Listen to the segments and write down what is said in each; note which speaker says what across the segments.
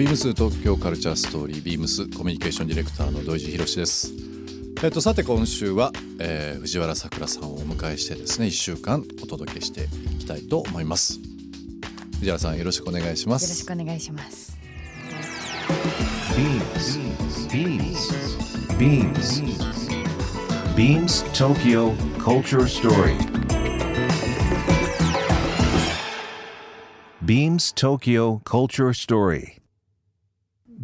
Speaker 1: ビームス東京カルチャーストーリービームスコミュニケーションディレクターの土井地博です。えっとさて今週は、えー、藤原さくらさんをお迎えしてですね1週間お届けしていきたいと思います。藤原さんよろしくお願いします。
Speaker 2: よろしくお願いします。
Speaker 3: ビームスビームスビームスビームス東京カルチャーストーリー Beams Tokyo Culture Story.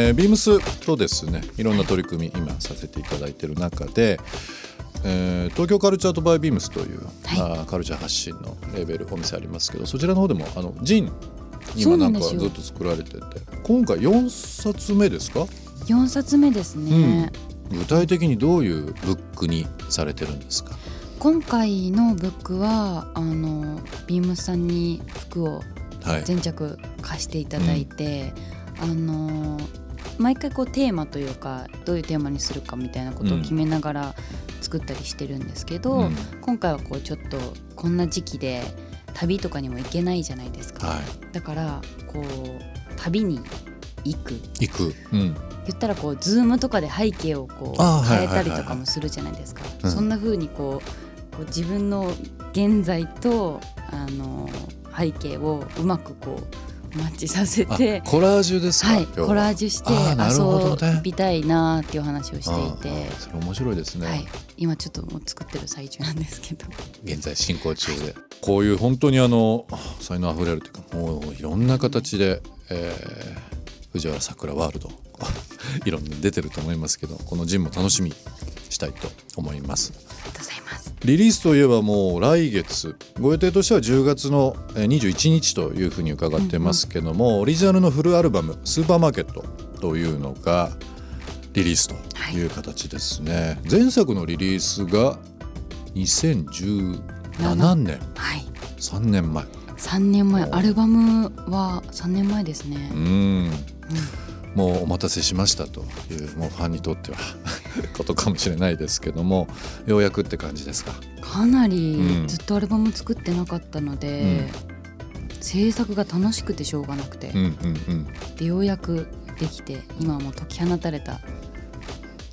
Speaker 1: えー、ビームスとですねいろんな取り組み今させていただいている中で、えー、東京カルチャーとバイビームスという、はい、あカルチャー発信のレーベルお店ありますけどそちらの方でもあのジン今なんかずっと作られてて今回4冊目ですか
Speaker 2: ？4冊目ですね、
Speaker 1: うん、具体的にどういうブックにされてるんですか？
Speaker 2: 今回のブックはあのビームスさんに服を全着貸していただいて、はい、あの毎回こうテーマというかどういうテーマにするかみたいなことを決めながら作ったりしてるんですけど、うん、今回はこうちょっとこんな時期で旅とかにも行けないじゃないですか、はい、だからこう旅に行く。
Speaker 1: 行く、うん、
Speaker 2: 言ったらこうズームとかで背景をこう変えたりとかもするじゃないですか、そんな風にこうこう自分の現在とあの背景をうまくこうマッチさせて。
Speaker 1: コラージュですか、
Speaker 2: はい、コラージュして遊びたいなっていう話をしていて。
Speaker 1: それ面白いですね、はい、
Speaker 2: 今ちょっともう作ってる最中なんですけど。
Speaker 1: 現在進行中で。こういう本当にあの才能あふれるというかもういろんな形で、えー、藤原さくらワールド。いろんな出てると思いますけどこのジンも楽しみしたいと思います。
Speaker 2: ありがとうございます。
Speaker 1: リリースといえばもう来月ご予定としては10月の21日というふうに伺ってますけども、うんうん、オリジナルのフルアルバム「スーパーマーケット」というのがリリースという形ですね。はい、前作のリリースが2017年、はい、3年前。
Speaker 2: 3年前アルバムは3年前ですね。
Speaker 1: うん、うんもうお待たせしましたというもうファンにとっては ことかもしれないですけどもようやくって感じですか？
Speaker 2: かなりずっとアルバム作ってなかったので、うん、制作が楽しくてしょうがなくて、うんうんうん、でようやくできて今はもう解き放たれた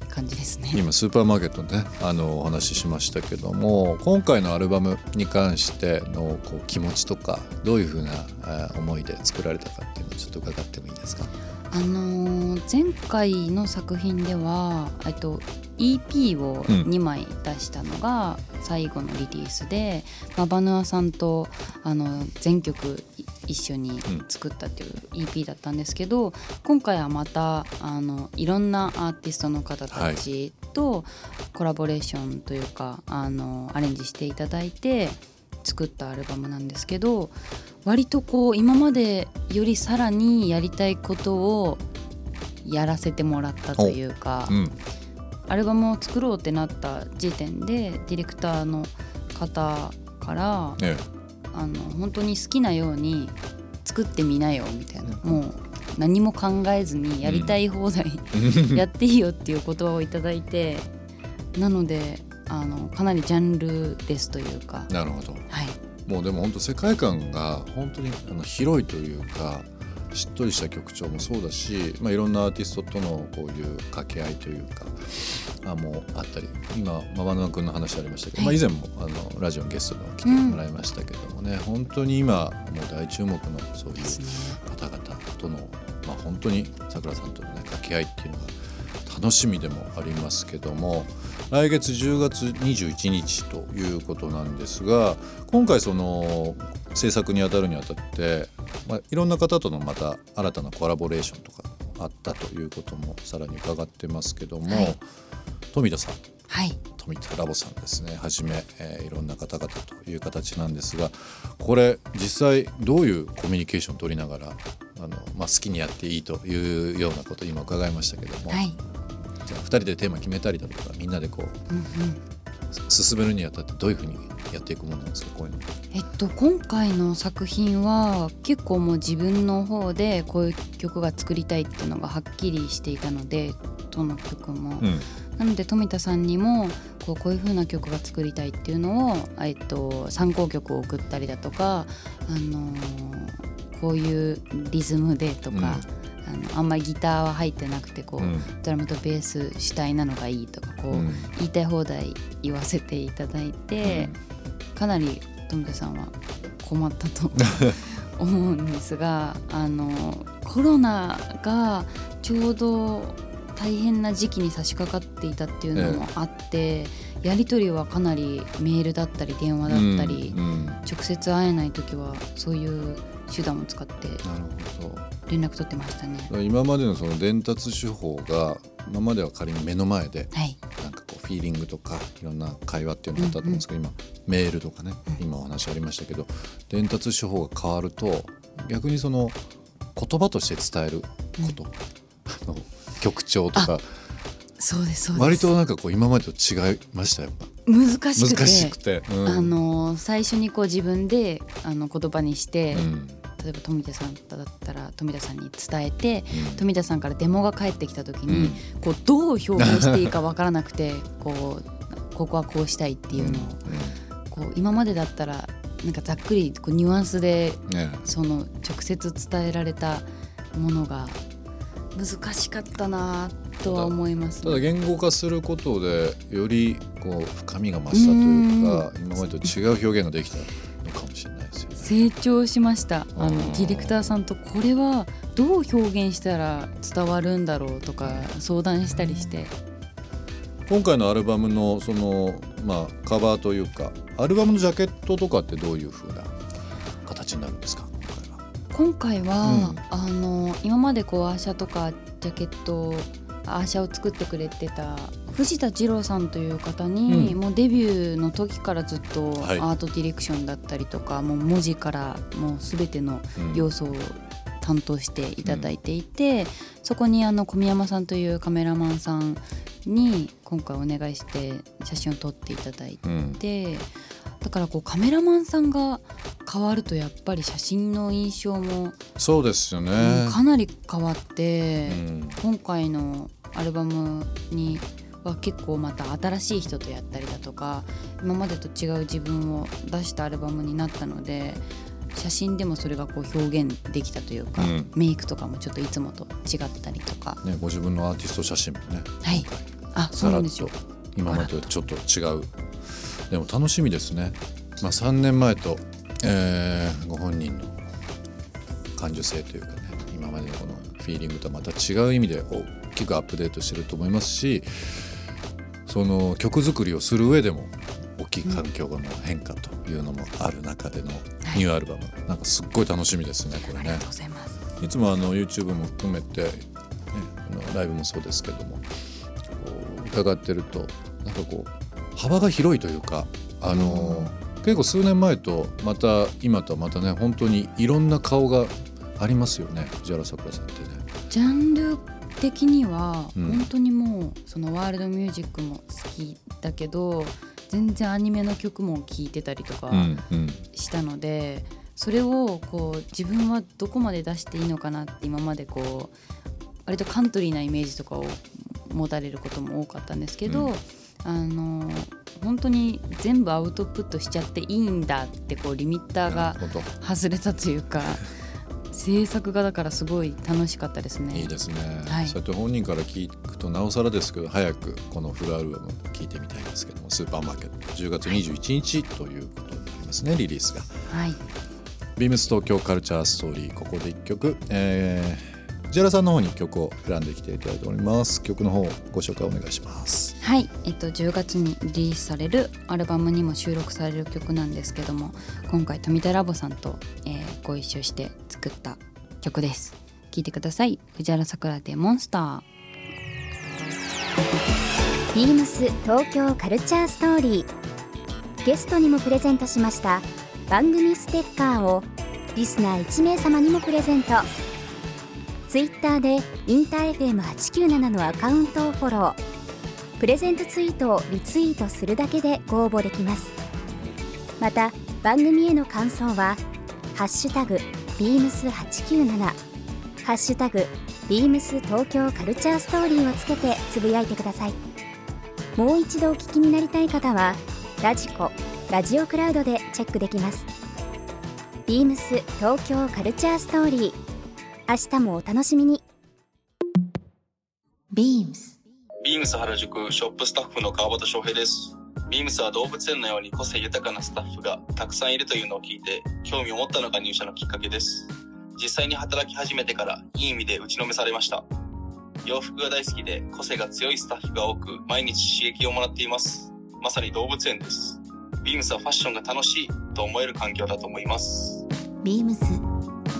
Speaker 2: 感じですね。
Speaker 1: 今スーパーマーケットでねあのお話ししましたけども今回のアルバムに関してのこう気持ちとかどういうふうな思いで作られたかっていうのをちょっと伺ってもいいですか？
Speaker 2: あのー、前回の作品ではと EP を2枚出したのが最後のリリースで、うん、まバヌアさんとあの全曲一緒に作ったっていう EP だったんですけど、今回はまたあのいろんなアーティストの方たちとコラボレーションというかあのアレンジしていただいて作ったアルバムなんですけど割とこう今までよりさらにやりたいことをやらせてもらったというか、うん、アルバムを作ろうってなった時点でディレクターの方から、ええ、あの本当に好きなように作ってみなよみたいな、うん、もう何も考えずにやりたい放題、うん、やっていいよっていう言葉をいただいてなのであのかなりジャンルですというか。
Speaker 1: なるほど、
Speaker 2: はい、
Speaker 1: もうでも本当世界観が本当にあの広いというかしっとりした曲調もそうだし、まあ、いろんなアーティストとのこういう掛け合いというかあもあったり。今ママヌ君の話ありましたけど、はい、まあ、以前もあのラジオのゲストに来てもらいましたけどもね、うん、本当に今もう大注目のそういう方々との、まあ、本当にさくらさんとの、ね、掛け合いっていうのが楽しみでもありますけども来月10月21日ということなんですが今回その制作にあたるにあたって、まあ、いろんな方とのまた新たなコラボレーションとかあったということもさらに伺ってますけども、はい、富田さん、
Speaker 2: はい、
Speaker 1: 富田ラボさんですね。はじめ、えー、いろんな方々という形なんですがこれ実際どういうコミュニケーションを取りながらあの、まあ、好きにやっていいというようなこと今伺いましたけども、はい、2人でテーマ決めたりだとかみんなでこう
Speaker 2: うんうん。
Speaker 1: 進めるにあたってどういうふうにやっていくものなんですかこういうの。
Speaker 2: えっと今回の作品は結構もう自分の方でこういう曲が作りたいっていうのがはっきりしていたのでどの曲も、
Speaker 1: うん。
Speaker 2: なので富田さんにもこうこういう風な曲が作りたいっていうのを、えっと、参考曲を送ったりだとか、あのーこういうリズムでとか、あのあんまりギターは入ってなくてこう、
Speaker 1: うん。
Speaker 2: ドラムとベース主体なのがいいとかこう、
Speaker 1: うん。
Speaker 2: 言いたい放題言わせていただいて、かなり富田さんは困ったと 思うんですがあのコロナがちょうど大変な時期に差し掛かっていたっていうのもあって、やり取りはかなりメールだったり電話だったり、
Speaker 1: うんうん。
Speaker 2: 直接会えない時はそういう手段を使って連絡取ってましたね。
Speaker 1: 今までのその伝達手法が今までは仮に目の前で
Speaker 2: はい、
Speaker 1: なんかこうフィーリングとかいろんな会話っていうのがあったと思うんですけど、今メールとかね今お話ありましたけど伝達手法が変わると逆にその言葉として伝えること、あの曲調とか
Speaker 2: そうですそうです。
Speaker 1: 割となんかこう今までと違いましたやっぱ。
Speaker 2: 難しくて。
Speaker 1: 難しくて。うん。
Speaker 2: あの最初にこう自分であの言葉にして、
Speaker 1: うん。
Speaker 2: 例えば富田さんだったら富田さんに伝えて、
Speaker 1: うん。
Speaker 2: 富田さんからデモが返ってきた時に、
Speaker 1: うん。
Speaker 2: こうどう表現していいかわからなくてこうここはこうしたいっていうのを、こう今までだったらなんかざっくりこうニュアンスで
Speaker 1: うんね。
Speaker 2: その直接伝えられたものが難しかったなとは思います、
Speaker 1: ただ言語化することでよりこう深みが増したというか今までと違う表現ができたのかもしれないですよね。
Speaker 2: 成長しました。あのディレクターさんとこれはどう表現したら伝わるんだろうとか相談したりして。
Speaker 1: 今回のアルバムのそのまあカバーというかアルバムのジャケットとかってどういう風な形になるんですか？今回は。
Speaker 2: 今回は、
Speaker 1: うん。
Speaker 2: あの今までこうアーシャとかジャケットアーシャを作ってくれてた藤田二郎さんという方に、
Speaker 1: うん
Speaker 2: もうデビューの時からずっとアートディレクションだったりとか、もう文字からもう全ての要素を担当していただいていて、そこにあの小宮山さんというカメラマンさんに今回お願いして写真を撮っていただい
Speaker 1: うん
Speaker 2: てだからこうカメラマンさんが変わるとやっぱり写真の印象も、
Speaker 1: そうですよね。
Speaker 2: かなり変わって、今回のアルバムには結構また新しい人とやったりだとか今までと違う自分を出したアルバムになったので写真でもそれがこう表現できたというか、
Speaker 1: うん。
Speaker 2: メイクとかもちょっといつもと違ったりとか。
Speaker 1: ね、ご自分のアーティスト写真もね。
Speaker 2: はい。あそうなんですよ。
Speaker 1: 今までとちょっと違う。でも楽しみですね、まあ、3年前と、えーご本人の感受性というかね今までのこのフィーリングとはまた違う意味で大きくアップデートしてると思いますしその曲作りをする上でも大きい環境の変化というのもある中でのニューアルバム、なんかすっごい楽しみですねこれね。
Speaker 2: い
Speaker 1: つもあの YouTube も含めて、ね、ライブもそうですけども伺ってるとなんかこう幅が広いというかあの、結構数年前とまた今とはまたね本当にいろんな顔がありますよね藤原さくらさんってね。
Speaker 2: ジャンル的には
Speaker 1: うん。
Speaker 2: 本当にもうそのワールドミュージックも好きだけど全然アニメの曲も聴いてたりとか
Speaker 1: うんうん。
Speaker 2: したので、それをこう自分はどこまで出していいのかなって今までこう割とカントリーなイメージとかを持たれることも多かったんですけど、
Speaker 1: うん。
Speaker 2: あの本当に全部アウトプットしちゃっていいんだってこうリミッターが外れたというか制作がだからすごい楽しかったですね。
Speaker 1: いいですね、
Speaker 2: はい
Speaker 1: そうやって本人から聞くとなおさらですけど早くこのフルアルバム聞いてみたいですけどもスーパーマーケット10月21日ということになりますねリリースが。
Speaker 2: はい
Speaker 1: ビームス東京カルチャーストーリーここで1曲、えー、藤原さんの方に曲を選んできていただいております。曲の方ご紹介お願いします。
Speaker 2: はい、えっと、10月にリリースされるアルバムにも収録される曲なんですけども今回富田ラボさんと、えーご一緒して作った曲です。聴いてください。藤原さくらでモンスター。
Speaker 4: ビームス東京カルチャーストーリー。ゲストにもプレゼントしました番組ステッカーをリスナー1名様にもプレゼントツイッターでインター FM897 のアカウントをフォロー。プレゼントツイートをリツイートするだけでご応募できます。また番組への感想は「ハッシュタグビームス897」「ハッシュタグビームス東京カルチャーストーリー」をつけてつぶやいてください。もう一度お聞きになりたい方はラジコラジオクラウドでチェックできます。ビームス東京カルチャーストーリー。明日もお楽しみに
Speaker 5: BEAMS
Speaker 6: ビームス原宿ショップスタッフの川端翔平です。ビームスは動物園のように個性豊かなスタッフがたくさんいるというのを聞いて興味を持ったのが入社のきっかけです。実際に働き始めてからいい意味で打ちのめされました。洋服が大好きで個性が強いスタッフが多く毎日刺激をもらっています。まさに動物園です。ビームスはファッションが楽しいと思える環境だと思います。
Speaker 5: BEAMS